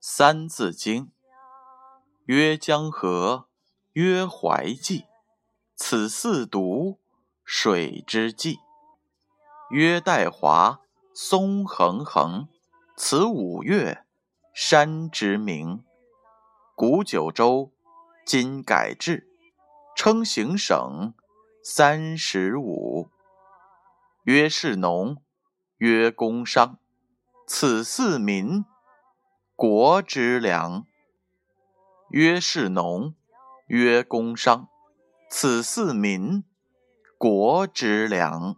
三字经》：曰江河，曰淮济，此四渎，水之纪；曰岱华，松横横，此五岳，山之名。古九州，今改制，称行省，三十五。曰士农，曰工商，此四民，国之良。曰士农，曰工商，此四民，国之良。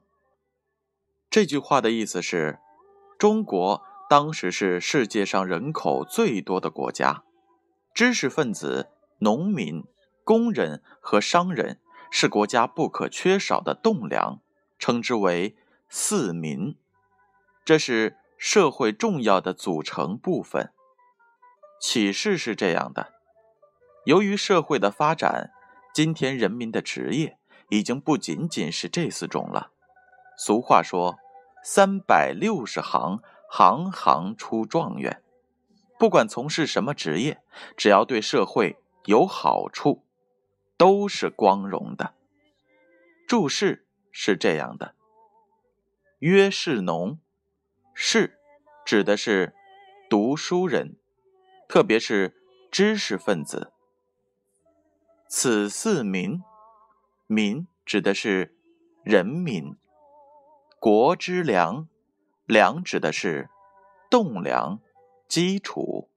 这句话的意思是，中国当时是世界上人口最多的国家，知识分子、农民、工人和商人是国家不可缺少的栋梁。称之为四民，这是社会重要的组成部分。启示是这样的：由于社会的发展，今天人民的职业已经不仅仅是这四种了。俗话说：“三百六十行，行行出状元。”不管从事什么职业，只要对社会有好处，都是光荣的。注释。是这样的，曰士农，士指的是读书人，特别是知识分子。此四民，民指的是人民，国之良，良指的是栋梁、基础。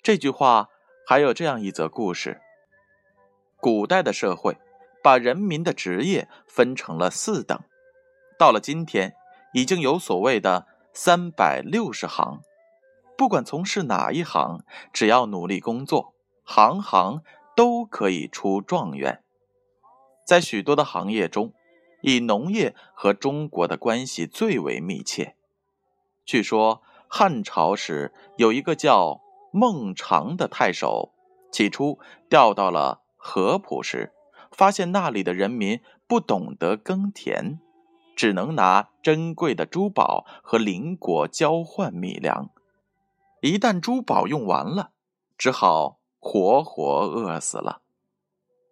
这句话还有这样一则故事：古代的社会。把人民的职业分成了四等，到了今天，已经有所谓的三百六十行，不管从事哪一行，只要努力工作，行行都可以出状元。在许多的行业中，以农业和中国的关系最为密切。据说汉朝时有一个叫孟尝的太守，起初调到了合浦时。发现那里的人民不懂得耕田，只能拿珍贵的珠宝和邻国交换米粮。一旦珠宝用完了，只好活活饿死了。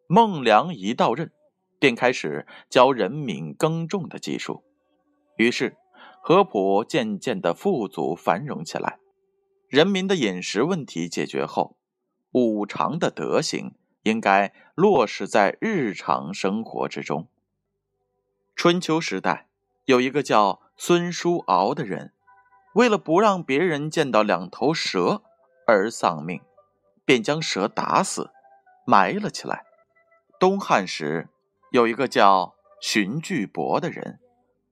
孟良一到任，便开始教人民耕种的技术，于是合浦渐渐的富足繁荣起来。人民的饮食问题解决后，五常的德行。应该落实在日常生活之中。春秋时代，有一个叫孙叔敖的人，为了不让别人见到两头蛇而丧命，便将蛇打死，埋了起来。东汉时，有一个叫荀巨伯的人，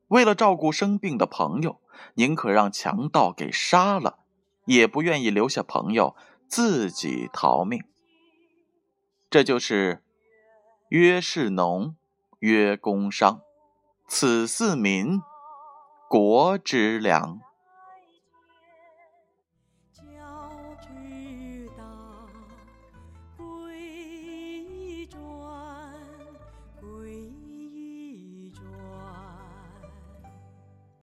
为了照顾生病的朋友，宁可让强盗给杀了，也不愿意留下朋友自己逃命。这就是曰士农，曰工商，此四民，国之良。